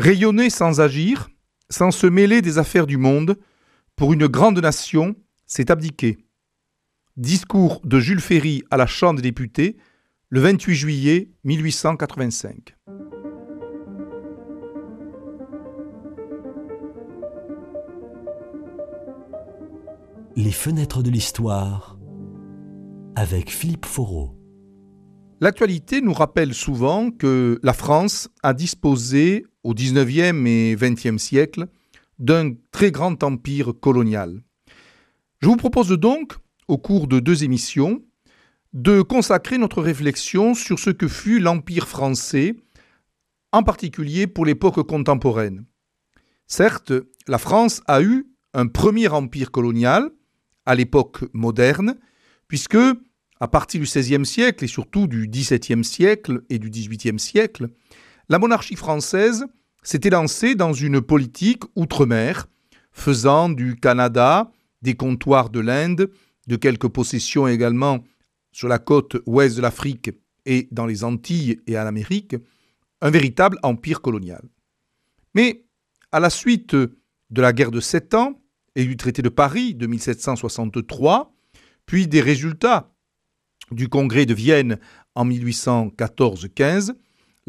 Rayonner sans agir, sans se mêler des affaires du monde, pour une grande nation, c'est abdiquer. Discours de Jules Ferry à la Chambre des députés, le 28 juillet 1885. Les fenêtres de l'histoire avec Philippe Foreau. L'actualité nous rappelle souvent que la France a disposé au XIXe et XXe siècle d'un très grand empire colonial. Je vous propose donc, au cours de deux émissions, de consacrer notre réflexion sur ce que fut l'Empire français, en particulier pour l'époque contemporaine. Certes, la France a eu un premier empire colonial à l'époque moderne, puisque à partir du XVIe siècle et surtout du XVIIe siècle et du XVIIIe siècle, la monarchie française s'était lancée dans une politique outre-mer, faisant du Canada, des comptoirs de l'Inde, de quelques possessions également sur la côte ouest de l'Afrique et dans les Antilles et à l'Amérique, un véritable empire colonial. Mais à la suite de la guerre de Sept Ans et du traité de Paris de 1763, puis des résultats du Congrès de Vienne en 1814-15,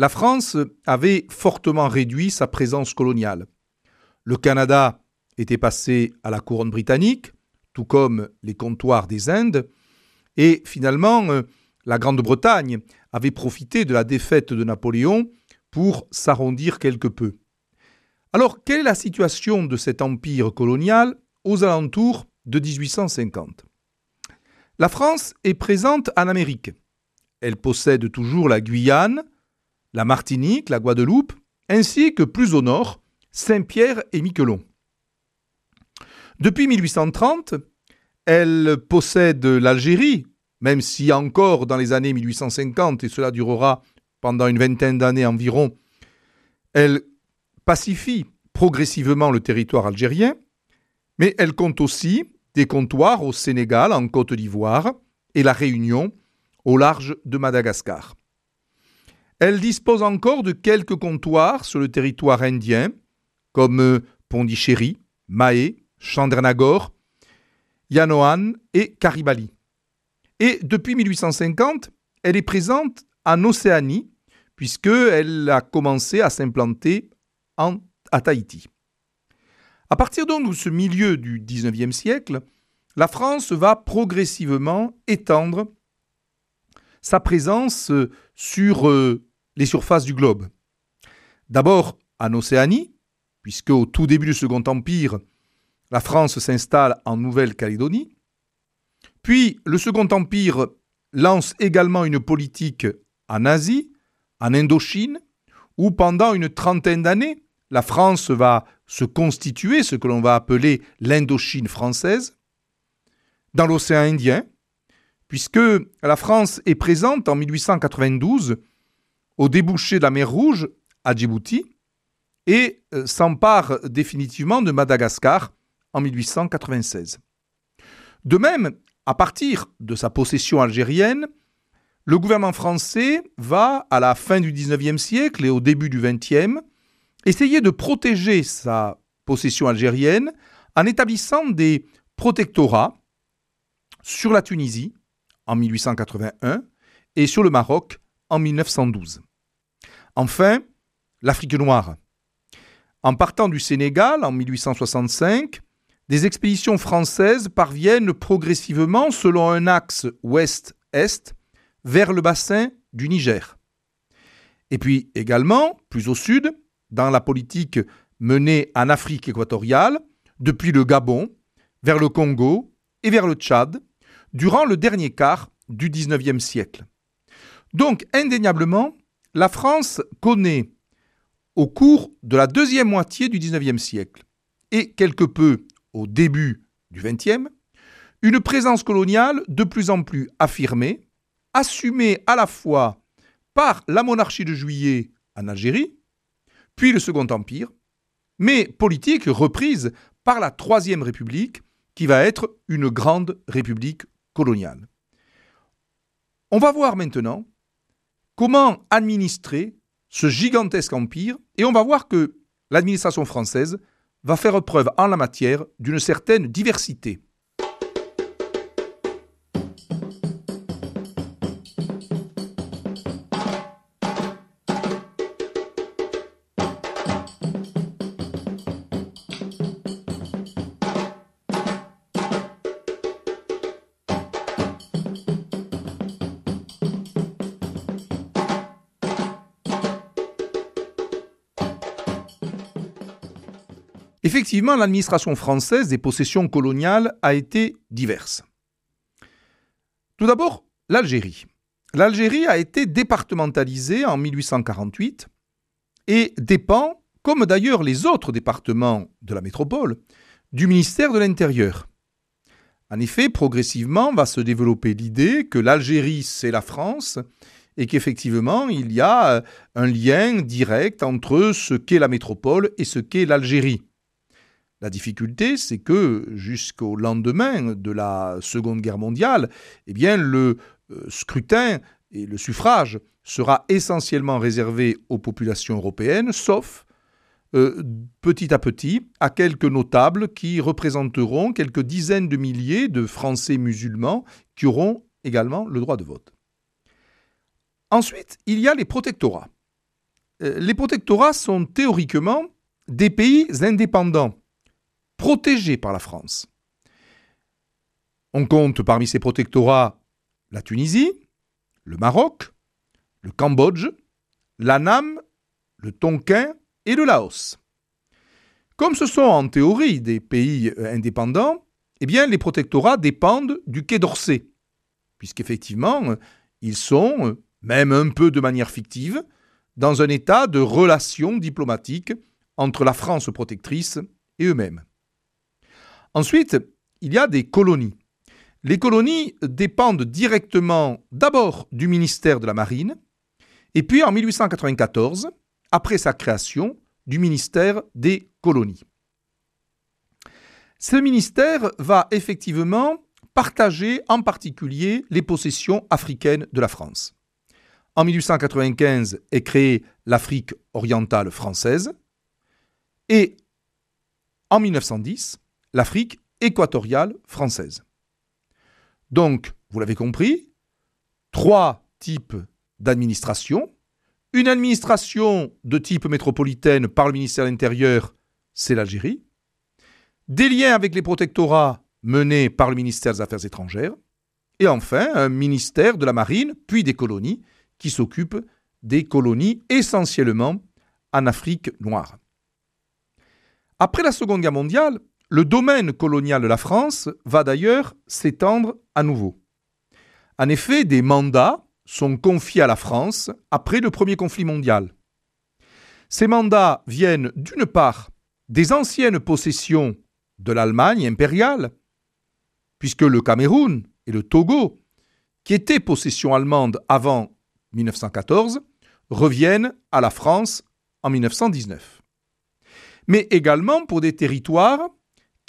la France avait fortement réduit sa présence coloniale. Le Canada était passé à la couronne britannique, tout comme les comptoirs des Indes, et finalement, euh, la Grande-Bretagne avait profité de la défaite de Napoléon pour s'arrondir quelque peu. Alors, quelle est la situation de cet empire colonial aux alentours de 1850 la France est présente en Amérique. Elle possède toujours la Guyane, la Martinique, la Guadeloupe, ainsi que plus au nord, Saint-Pierre et Miquelon. Depuis 1830, elle possède l'Algérie, même si encore dans les années 1850, et cela durera pendant une vingtaine d'années environ, elle pacifie progressivement le territoire algérien, mais elle compte aussi des comptoirs au Sénégal, en Côte d'Ivoire, et la Réunion, au large de Madagascar. Elle dispose encore de quelques comptoirs sur le territoire indien, comme Pondichéry, Mahé, Chandernagore, Yanoan et Karibali. Et depuis 1850, elle est présente en Océanie, puisqu'elle a commencé à s'implanter à Tahiti. À partir donc de ce milieu du XIXe siècle, la France va progressivement étendre sa présence euh, sur euh, surfaces du globe. D'abord en Océanie, puisque au tout début du Second Empire, la France s'installe en Nouvelle-Calédonie. Puis le Second Empire lance également une politique en Asie, en Indochine, où pendant une trentaine d'années, la France va se constituer, ce que l'on va appeler l'Indochine française, dans l'océan Indien, puisque la France est présente en 1892 au débouché de la mer Rouge, à Djibouti, et euh, s'empare définitivement de Madagascar en 1896. De même, à partir de sa possession algérienne, le gouvernement français va, à la fin du XIXe siècle et au début du XXe, essayer de protéger sa possession algérienne en établissant des protectorats sur la Tunisie en 1881 et sur le Maroc en 1912. Enfin, l'Afrique noire. En partant du Sénégal en 1865, des expéditions françaises parviennent progressivement selon un axe ouest-est vers le bassin du Niger. Et puis également, plus au sud, dans la politique menée en Afrique équatoriale, depuis le Gabon, vers le Congo et vers le Tchad, durant le dernier quart du XIXe siècle. Donc, indéniablement, la France connaît, au cours de la deuxième moitié du XIXe siècle, et quelque peu au début du XXe, une présence coloniale de plus en plus affirmée, assumée à la fois par la monarchie de juillet en Algérie, puis le Second Empire, mais politique reprise par la Troisième République, qui va être une grande république coloniale. On va voir maintenant comment administrer ce gigantesque empire, et on va voir que l'administration française va faire preuve en la matière d'une certaine diversité. Effectivement, l'administration française des possessions coloniales a été diverse. Tout d'abord, l'Algérie. L'Algérie a été départementalisée en 1848 et dépend, comme d'ailleurs les autres départements de la métropole, du ministère de l'Intérieur. En effet, progressivement va se développer l'idée que l'Algérie, c'est la France et qu'effectivement, il y a un lien direct entre ce qu'est la métropole et ce qu'est l'Algérie. La difficulté, c'est que jusqu'au lendemain de la Seconde Guerre mondiale, eh bien, le euh, scrutin et le suffrage sera essentiellement réservé aux populations européennes, sauf euh, petit à petit à quelques notables qui représenteront quelques dizaines de milliers de Français musulmans qui auront également le droit de vote. Ensuite, il y a les protectorats. Euh, les protectorats sont théoriquement des pays indépendants protégés par la France. On compte parmi ces protectorats la Tunisie, le Maroc, le Cambodge, l'Anam, le Tonkin et le Laos. Comme ce sont en théorie des pays euh, indépendants, eh bien les protectorats dépendent du Quai d'Orsay, puisqu'effectivement, euh, ils sont, euh, même un peu de manière fictive, dans un état de relation diplomatique entre la France protectrice et eux-mêmes. Ensuite, il y a des colonies. Les colonies dépendent directement d'abord du ministère de la Marine, et puis en 1894, après sa création, du ministère des colonies. Ce ministère va effectivement partager en particulier les possessions africaines de la France. En 1895 est créée l'Afrique orientale française et en 1910, l'Afrique équatoriale française. Donc, vous l'avez compris, trois types d'administration. Une administration de type métropolitaine par le ministère de l'Intérieur, c'est l'Algérie. Des liens avec les protectorats menés par le ministère des Affaires étrangères. Et enfin, un ministère de la Marine, puis des colonies, qui s'occupe des colonies essentiellement en Afrique noire. Après la Seconde Guerre mondiale, le domaine colonial de la France va d'ailleurs s'étendre à nouveau. En effet, des mandats sont confiés à la France après le premier conflit mondial. Ces mandats viennent d'une part des anciennes possessions de l'Allemagne impériale, puisque le Cameroun et le Togo, qui étaient possessions allemandes avant 1914, reviennent à la France en 1919. Mais également pour des territoires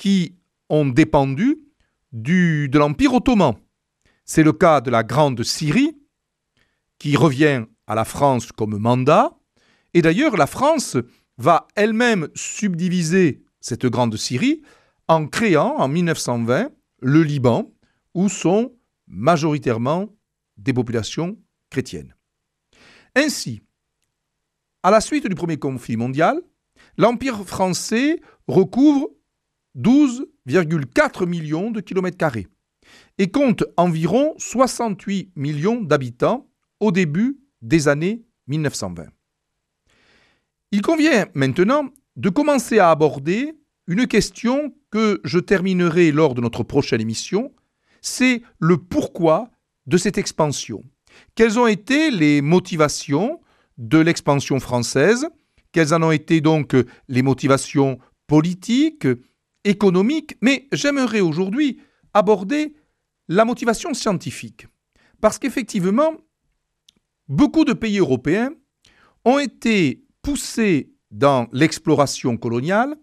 qui ont dépendu du, de l'Empire ottoman. C'est le cas de la Grande Syrie, qui revient à la France comme mandat. Et d'ailleurs, la France va elle-même subdiviser cette Grande Syrie en créant en 1920 le Liban, où sont majoritairement des populations chrétiennes. Ainsi, à la suite du premier conflit mondial, l'Empire français recouvre 12,4 millions de kilomètres carrés et compte environ 68 millions d'habitants au début des années 1920. Il convient maintenant de commencer à aborder une question que je terminerai lors de notre prochaine émission, c'est le pourquoi de cette expansion. Quelles ont été les motivations de l'expansion française? Quelles en ont été donc les motivations politiques, économique, mais j'aimerais aujourd'hui aborder la motivation scientifique. Parce qu'effectivement, beaucoup de pays européens ont été poussés dans l'exploration coloniale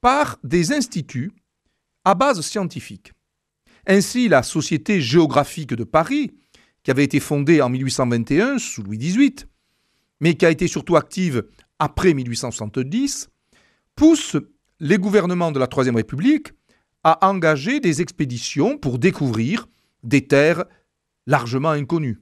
par des instituts à base scientifique. Ainsi, la Société géographique de Paris, qui avait été fondée en 1821 sous Louis XVIII, mais qui a été surtout active après 1870, pousse les gouvernements de la Troisième République à engager des expéditions pour découvrir des terres largement inconnues.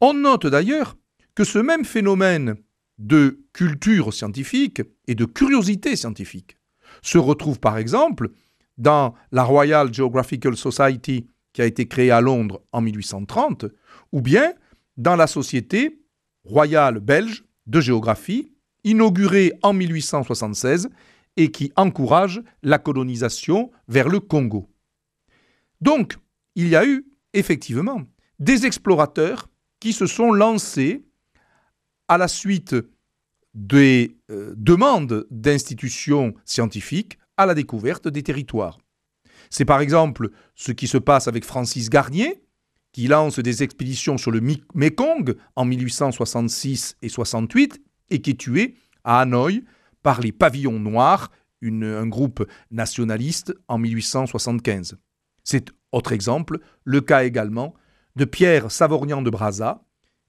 On note d'ailleurs que ce même phénomène de culture scientifique et de curiosité scientifique se retrouve par exemple dans la Royal Geographical Society qui a été créée à Londres en 1830, ou bien dans la Société royale belge de géographie, inaugurée en 1876 et qui encourage la colonisation vers le Congo. Donc, il y a eu effectivement des explorateurs qui se sont lancés à la suite des euh, demandes d'institutions scientifiques à la découverte des territoires. C'est par exemple ce qui se passe avec Francis Garnier, qui lance des expéditions sur le Mekong en 1866 et 68 et qui est tué à Hanoï par les Pavillons Noirs, un groupe nationaliste, en 1875. C'est, autre exemple, le cas également de Pierre Savorgnan de Brazza,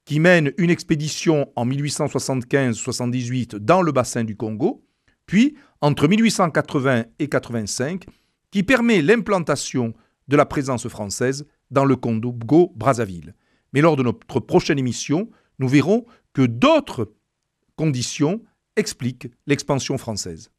qui mène une expédition en 1875-78 dans le bassin du Congo, puis entre 1880 et 85, qui permet l'implantation de la présence française dans le Congo-Brazzaville. Mais lors de notre prochaine émission, nous verrons que d'autres conditions expliquent l'expansion française.